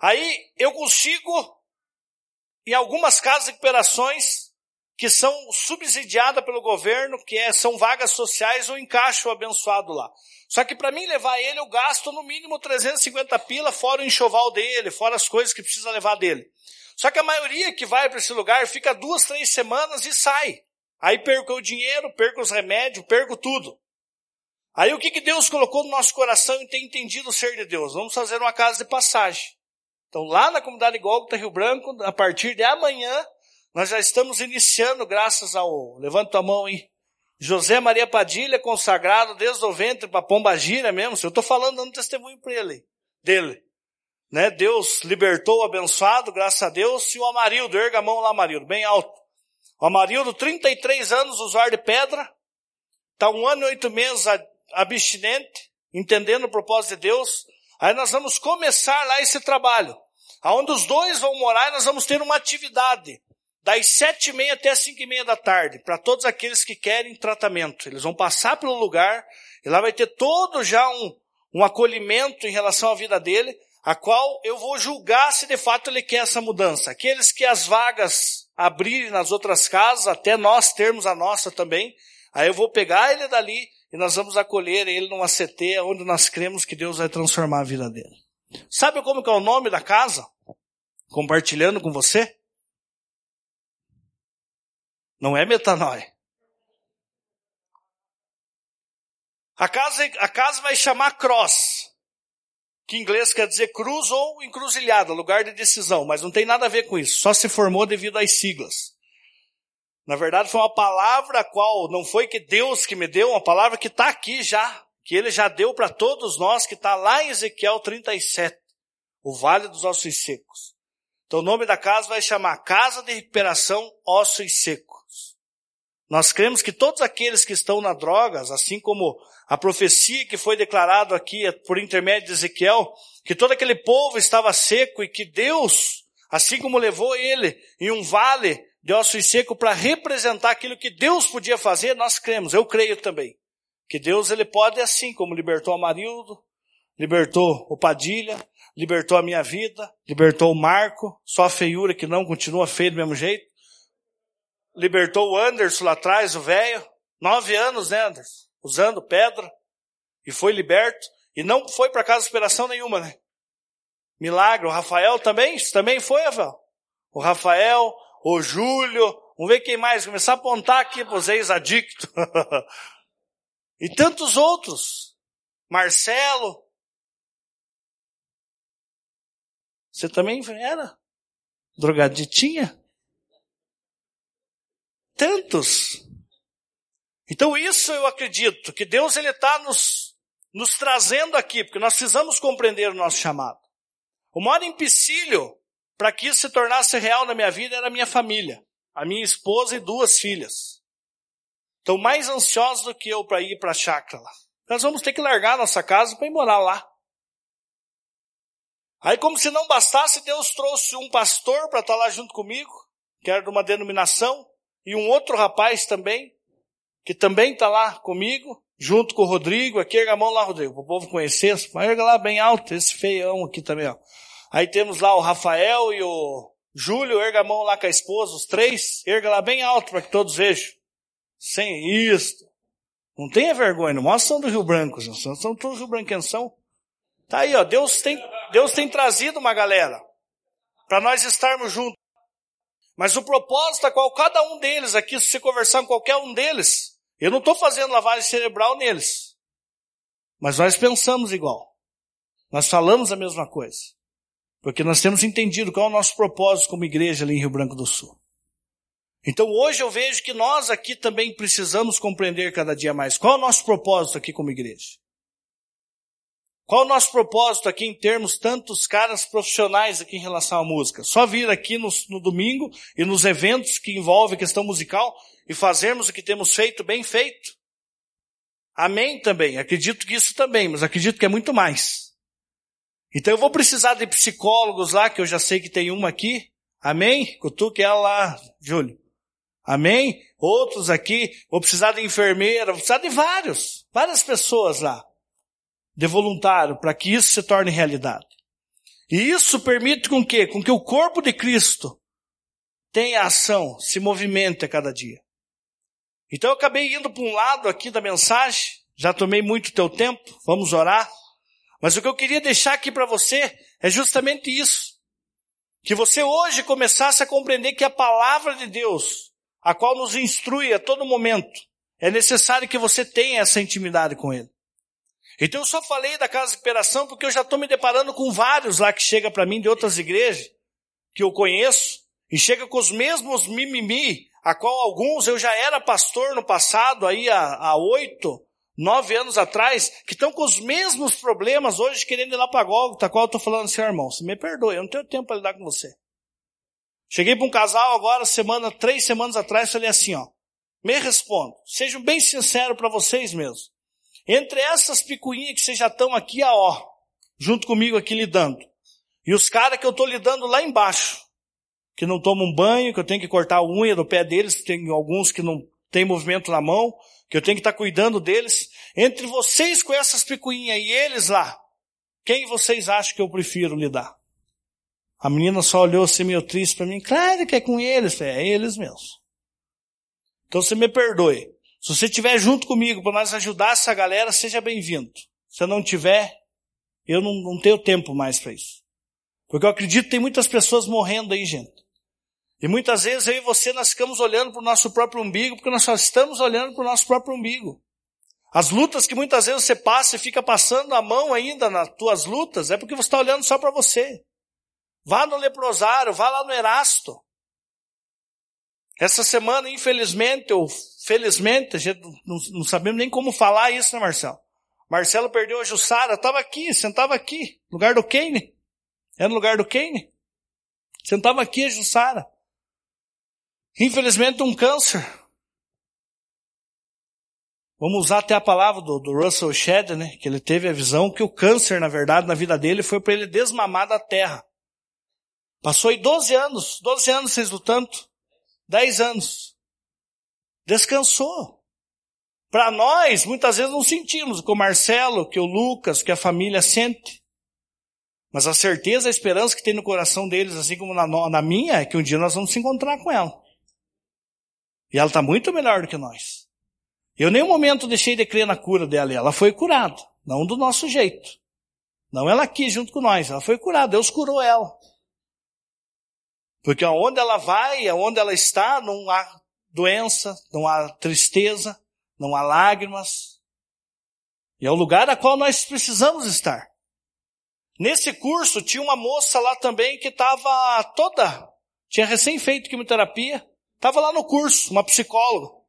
Speaker 1: Aí eu consigo, em algumas casas de recuperações, que são subsidiadas pelo governo, que é, são vagas sociais, eu encaixo abençoado lá. Só que para mim levar ele, eu gasto no mínimo 350 pila, fora o enxoval dele, fora as coisas que precisa levar dele. Só que a maioria que vai para esse lugar fica duas, três semanas e sai. Aí perco o dinheiro, perco os remédios, perco tudo. Aí o que, que Deus colocou no nosso coração e tem entendido o ser de Deus? Vamos fazer uma casa de passagem. Então lá na comunidade Gólgota Rio Branco, a partir de amanhã, nós já estamos iniciando, graças ao, levanta a mão aí, José Maria Padilha, consagrado desde o ventre para Pomba Gira mesmo. Eu estou falando, dando testemunho para ele, dele né? Deus libertou abençoado, graças a Deus, e o Amarildo, erga a mão lá, Amarildo, bem alto. O Amarildo, 33 anos, usuário de pedra, está um ano e oito meses abstinente, entendendo o propósito de Deus. Aí nós vamos começar lá esse trabalho, aonde os dois vão morar nós vamos ter uma atividade das sete e meia até cinco e meia da tarde, para todos aqueles que querem tratamento. Eles vão passar pelo lugar, e lá vai ter todo já um, um acolhimento em relação à vida dele, a qual eu vou julgar se de fato ele quer essa mudança. Aqueles que as vagas abrirem nas outras casas, até nós termos a nossa também, aí eu vou pegar ele dali e nós vamos acolher ele numa CT onde nós cremos que Deus vai transformar a vida dele. Sabe como que é o nome da casa? Compartilhando com você? Não é metanoia. A casa, a casa vai chamar Cross que em inglês quer dizer cruz ou encruzilhada, lugar de decisão, mas não tem nada a ver com isso, só se formou devido às siglas. Na verdade, foi uma palavra a qual não foi que Deus que me deu, uma palavra que está aqui já, que Ele já deu para todos nós, que está lá em Ezequiel 37, o Vale dos Ossos Secos. Então o nome da casa vai chamar Casa de Recuperação Ossos Secos. Nós cremos que todos aqueles que estão na drogas, assim como a profecia que foi declarado aqui por intermédio de Ezequiel, que todo aquele povo estava seco e que Deus, assim como levou ele em um vale de ossos secos para representar aquilo que Deus podia fazer, nós cremos, eu creio também. Que Deus ele pode assim, como libertou a Marildo, libertou o Padilha, libertou a minha vida, libertou o Marco, só a feiura que não continua feio do mesmo jeito. Libertou o Anderson lá atrás, o velho. Nove anos, né, Anderson? Usando pedra. E foi liberto. E não foi para casa de operação nenhuma, né? Milagre. O Rafael também? Também foi, Rafael? O Rafael, o Júlio. Vamos ver quem mais. Começar a apontar aqui para os ex-adictos. e tantos outros. Marcelo. Você também era? Drogaditinha? Tantos. Então isso eu acredito, que Deus ele está nos, nos trazendo aqui, porque nós precisamos compreender o nosso chamado. O maior empecilho para que isso se tornasse real na minha vida era a minha família, a minha esposa e duas filhas. Estão mais ansiosos do que eu para ir para a chácara lá. Nós vamos ter que largar nossa casa para ir morar lá. Aí, como se não bastasse, Deus trouxe um pastor para estar lá junto comigo, que era de uma denominação, e um outro rapaz também, que também está lá comigo, junto com o Rodrigo. Aqui, erga a mão lá, Rodrigo, para o povo conhecer. Mas erga lá bem alto, esse feião aqui também, ó. Aí temos lá o Rafael e o Júlio, erga a mão lá com a esposa, os três, erga lá bem alto para que todos vejam. Sem isto. Não tenha vergonha, não mostra são do Rio Branco, são, são todos Rio Branquenção. Tá aí, ó, Deus tem, Deus tem trazido uma galera para nós estarmos juntos. Mas o propósito é qual cada um deles aqui, se você conversar com qualquer um deles, eu não estou fazendo lavagem cerebral neles. Mas nós pensamos igual. Nós falamos a mesma coisa. Porque nós temos entendido qual é o nosso propósito como igreja ali em Rio Branco do Sul. Então hoje eu vejo que nós aqui também precisamos compreender cada dia mais qual é o nosso propósito aqui como igreja. Qual o nosso propósito aqui em termos tantos caras profissionais aqui em relação à música? Só vir aqui no, no domingo e nos eventos que envolvem questão musical e fazermos o que temos feito bem feito? Amém também. Acredito que isso também, mas acredito que é muito mais. Então eu vou precisar de psicólogos lá, que eu já sei que tem uma aqui. Amém? Cutuque ela lá, Júlio. Amém? Outros aqui. Vou precisar de enfermeira, vou precisar de vários. Várias pessoas lá de voluntário para que isso se torne realidade. E isso permite com que, com que o corpo de Cristo tenha ação, se movimente a cada dia. Então eu acabei indo para um lado aqui da mensagem, já tomei muito teu tempo, vamos orar. Mas o que eu queria deixar aqui para você é justamente isso. Que você hoje começasse a compreender que a palavra de Deus, a qual nos instrui a todo momento, é necessário que você tenha essa intimidade com Ele. Então eu só falei da casa de recuperação porque eu já estou me deparando com vários lá que chega para mim de outras igrejas que eu conheço e chega com os mesmos mimimi, a qual alguns eu já era pastor no passado, aí há oito, nove anos atrás, que estão com os mesmos problemas hoje querendo ir lá para Gólgota, qual eu estou falando assim, irmão, você me perdoe, eu não tenho tempo para lidar com você. Cheguei para um casal agora, semana, três semanas atrás, falei assim, ó, me respondo, sejam bem sincero para vocês mesmos. Entre essas picuinhas que vocês já estão aqui, a ó, junto comigo aqui lidando. E os caras que eu estou lidando lá embaixo, que não tomam banho, que eu tenho que cortar a unha do pé deles, que tem alguns que não tem movimento na mão, que eu tenho que estar tá cuidando deles. Entre vocês com essas picuinhas e eles lá, quem vocês acham que eu prefiro lidar? A menina só olhou assim meio triste para mim. Claro que é com eles. É eles mesmos. Então você me perdoe. Se você estiver junto comigo para nós ajudar essa galera, seja bem-vindo. Se não tiver, eu não, não tenho tempo mais para isso. Porque eu acredito que tem muitas pessoas morrendo aí, gente. E muitas vezes eu e você nós ficamos olhando para o nosso próprio umbigo, porque nós só estamos olhando para o nosso próprio umbigo. As lutas que muitas vezes você passa e fica passando a mão ainda nas tuas lutas, é porque você está olhando só para você. Vá no leprosário, vá lá no Erasto. Essa semana, infelizmente, ou felizmente, a gente não, não sabemos nem como falar isso, né, Marcelo? Marcelo perdeu a Jussara, estava aqui, sentava aqui, no lugar do Kane. É no lugar do Kane. Sentava aqui a Jussara. Infelizmente, um câncer. Vamos usar até a palavra do, do Russell Shedd, né? Que ele teve a visão que o câncer, na verdade, na vida dele foi para ele desmamar da terra. Passou aí 12 anos, 12 anos vocês lutando. 10 anos. Descansou. Para nós, muitas vezes não sentimos que o Marcelo, que o Lucas, que a família sente. Mas a certeza, a esperança que tem no coração deles, assim como na, na minha, é que um dia nós vamos se encontrar com ela. E ela está muito melhor do que nós. Eu nenhum momento deixei de crer na cura dela. Ela foi curada. Não do nosso jeito. Não ela aqui junto com nós. Ela foi curada. Deus curou ela. Porque aonde ela vai, aonde ela está, não há doença, não há tristeza, não há lágrimas. E é o lugar a qual nós precisamos estar. Nesse curso tinha uma moça lá também que estava toda, tinha recém feito quimioterapia, estava lá no curso, uma psicóloga.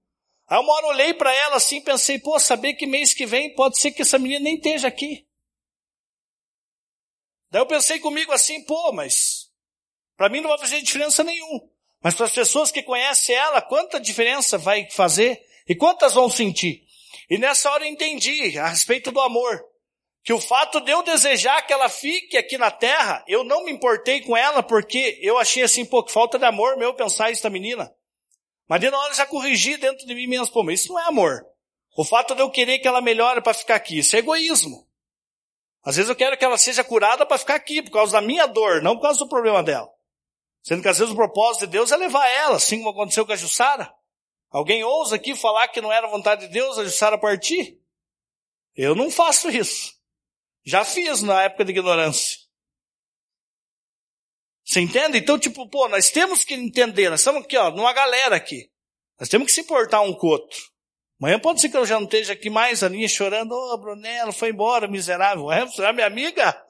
Speaker 1: Aí uma hora olhei para ela assim pensei, pô, saber que mês que vem pode ser que essa menina nem esteja aqui. Daí eu pensei comigo assim, pô, mas para mim não vai fazer diferença nenhuma. Mas para as pessoas que conhecem ela, quanta diferença vai fazer e quantas vão sentir? E nessa hora eu entendi a respeito do amor. Que o fato de eu desejar que ela fique aqui na terra, eu não me importei com ela porque eu achei assim, pô, que falta de amor meu pensar isso da menina. Mas de na hora já corrigi dentro de mim mesmo, pô, mas isso não é amor. O fato de eu querer que ela melhore para ficar aqui, isso é egoísmo. Às vezes eu quero que ela seja curada para ficar aqui, por causa da minha dor, não por causa do problema dela. Sendo que às vezes o propósito de Deus é levar ela, assim como aconteceu com a Jussara. Alguém ousa aqui falar que não era vontade de Deus a Jussara partir? Eu não faço isso. Já fiz na época de ignorância. Você entende? Então, tipo, pô, nós temos que entender, nós estamos aqui, ó, numa galera aqui. Nós temos que se importar um com o outro. Amanhã pode ser que eu já não esteja aqui mais, a linha chorando, ô, oh, Brunello, foi embora, miserável. É minha amiga?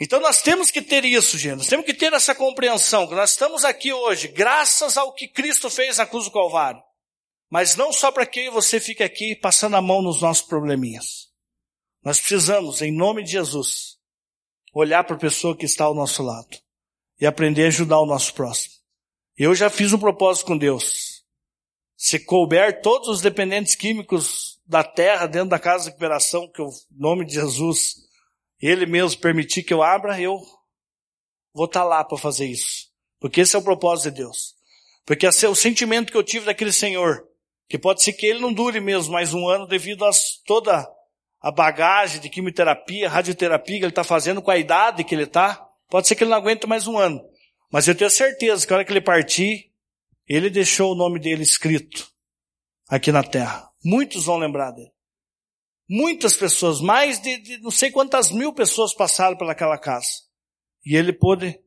Speaker 1: Então nós temos que ter isso, gente. Nós temos que ter essa compreensão, que nós estamos aqui hoje, graças ao que Cristo fez na cruz do Calvário. Mas não só para que você fique aqui passando a mão nos nossos probleminhas. Nós precisamos, em nome de Jesus, olhar para a pessoa que está ao nosso lado e aprender a ajudar o nosso próximo. Eu já fiz um propósito com Deus. Se couber todos os dependentes químicos da terra dentro da casa de recuperação, que o nome de Jesus, Ele mesmo permitir que eu abra, eu vou estar lá para fazer isso. Porque esse é o propósito de Deus. Porque esse é o sentimento que eu tive daquele Senhor, que pode ser que ele não dure mesmo mais um ano devido a toda a bagagem de quimioterapia, radioterapia que ele está fazendo com a idade que ele está. Pode ser que ele não aguente mais um ano. Mas eu tenho certeza que a hora que ele partir, ele deixou o nome dele escrito aqui na terra. Muitos vão lembrar dele. Muitas pessoas, mais de, de não sei quantas mil pessoas passaram pelaquela casa. E ele pôde,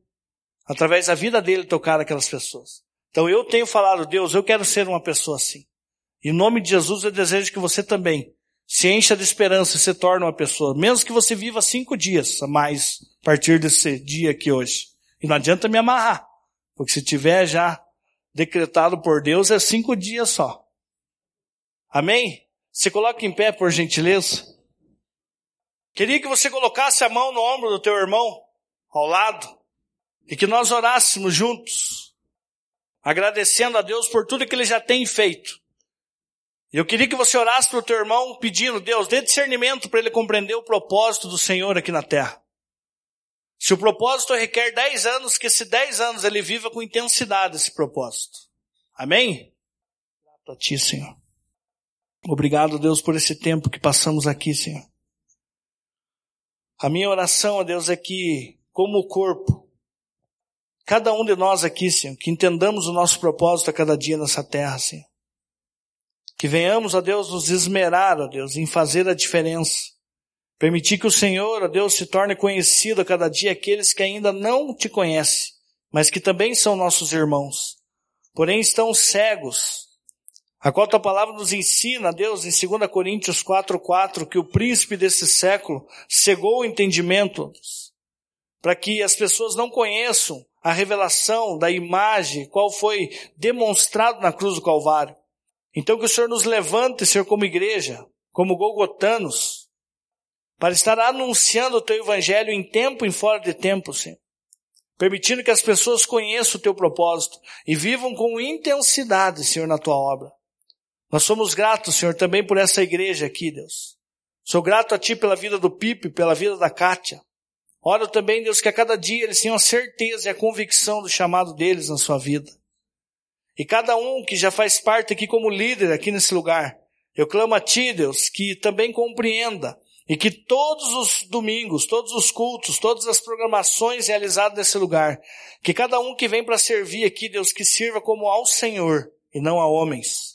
Speaker 1: através da vida dele, tocar aquelas pessoas. Então eu tenho falado, Deus, eu quero ser uma pessoa assim. Em nome de Jesus, eu desejo que você também se encha de esperança e se torne uma pessoa. Mesmo que você viva cinco dias a mais a partir desse dia aqui hoje. E não adianta me amarrar. Porque se tiver já decretado por Deus é cinco dias só. Amém? Se coloque em pé, por gentileza. Queria que você colocasse a mão no ombro do teu irmão, ao lado, e que nós orássemos juntos, agradecendo a Deus por tudo que ele já tem feito. Eu queria que você orasse para o teu irmão pedindo, Deus, dê discernimento para ele compreender o propósito do Senhor aqui na terra. Se o propósito requer 10 anos, que esses 10 anos ele viva com intensidade esse propósito. Amém? Grato a ti, Senhor. Obrigado, Deus, por esse tempo que passamos aqui, Senhor. A minha oração, Deus, é que, como corpo, cada um de nós aqui, Senhor, que entendamos o nosso propósito a cada dia nessa terra, Senhor. Que venhamos, ó Deus, nos esmerar, ó Deus, em fazer a diferença Permitir que o Senhor, ó Deus, se torne conhecido a cada dia aqueles que ainda não te conhecem, mas que também são nossos irmãos. Porém estão cegos. A qual tua palavra nos ensina, Deus, em 2 Coríntios 4:4, que o príncipe desse século cegou o entendimento para que as pessoas não conheçam a revelação da imagem, qual foi demonstrado na cruz do Calvário. Então que o Senhor nos levante, Senhor, como igreja, como golgotanos, para estar anunciando o teu evangelho em tempo e fora de tempo, Senhor. Permitindo que as pessoas conheçam o teu propósito e vivam com intensidade, Senhor, na tua obra. Nós somos gratos, Senhor, também por essa igreja aqui, Deus. Sou grato a Ti pela vida do Pipe, pela vida da Kátia. Oro também, Deus, que a cada dia eles tenham a certeza e a convicção do chamado deles na sua vida. E cada um que já faz parte aqui como líder aqui nesse lugar, eu clamo a Ti, Deus, que também compreenda E que todos os domingos, todos os cultos, todas as programações realizadas nesse lugar, que cada um que vem para servir aqui, Deus, que sirva como ao Senhor e não a homens.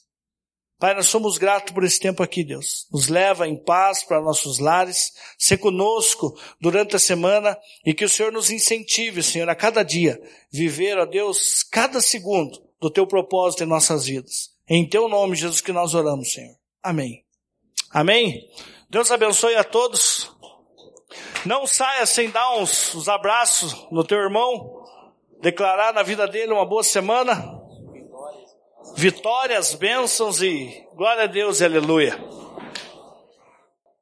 Speaker 1: Pai, nós somos gratos por esse tempo aqui, Deus. Nos leva em paz para nossos lares, ser conosco durante a semana e que o Senhor nos incentive, Senhor, a cada dia, viver, ó Deus, cada segundo do teu propósito em nossas vidas. Em teu nome, Jesus, que nós oramos, Senhor. Amém. Amém. Deus abençoe a todos. Não saia sem dar uns, uns abraços no teu irmão, declarar na vida dele uma boa semana. Vitórias, bênçãos e glória a Deus e aleluia.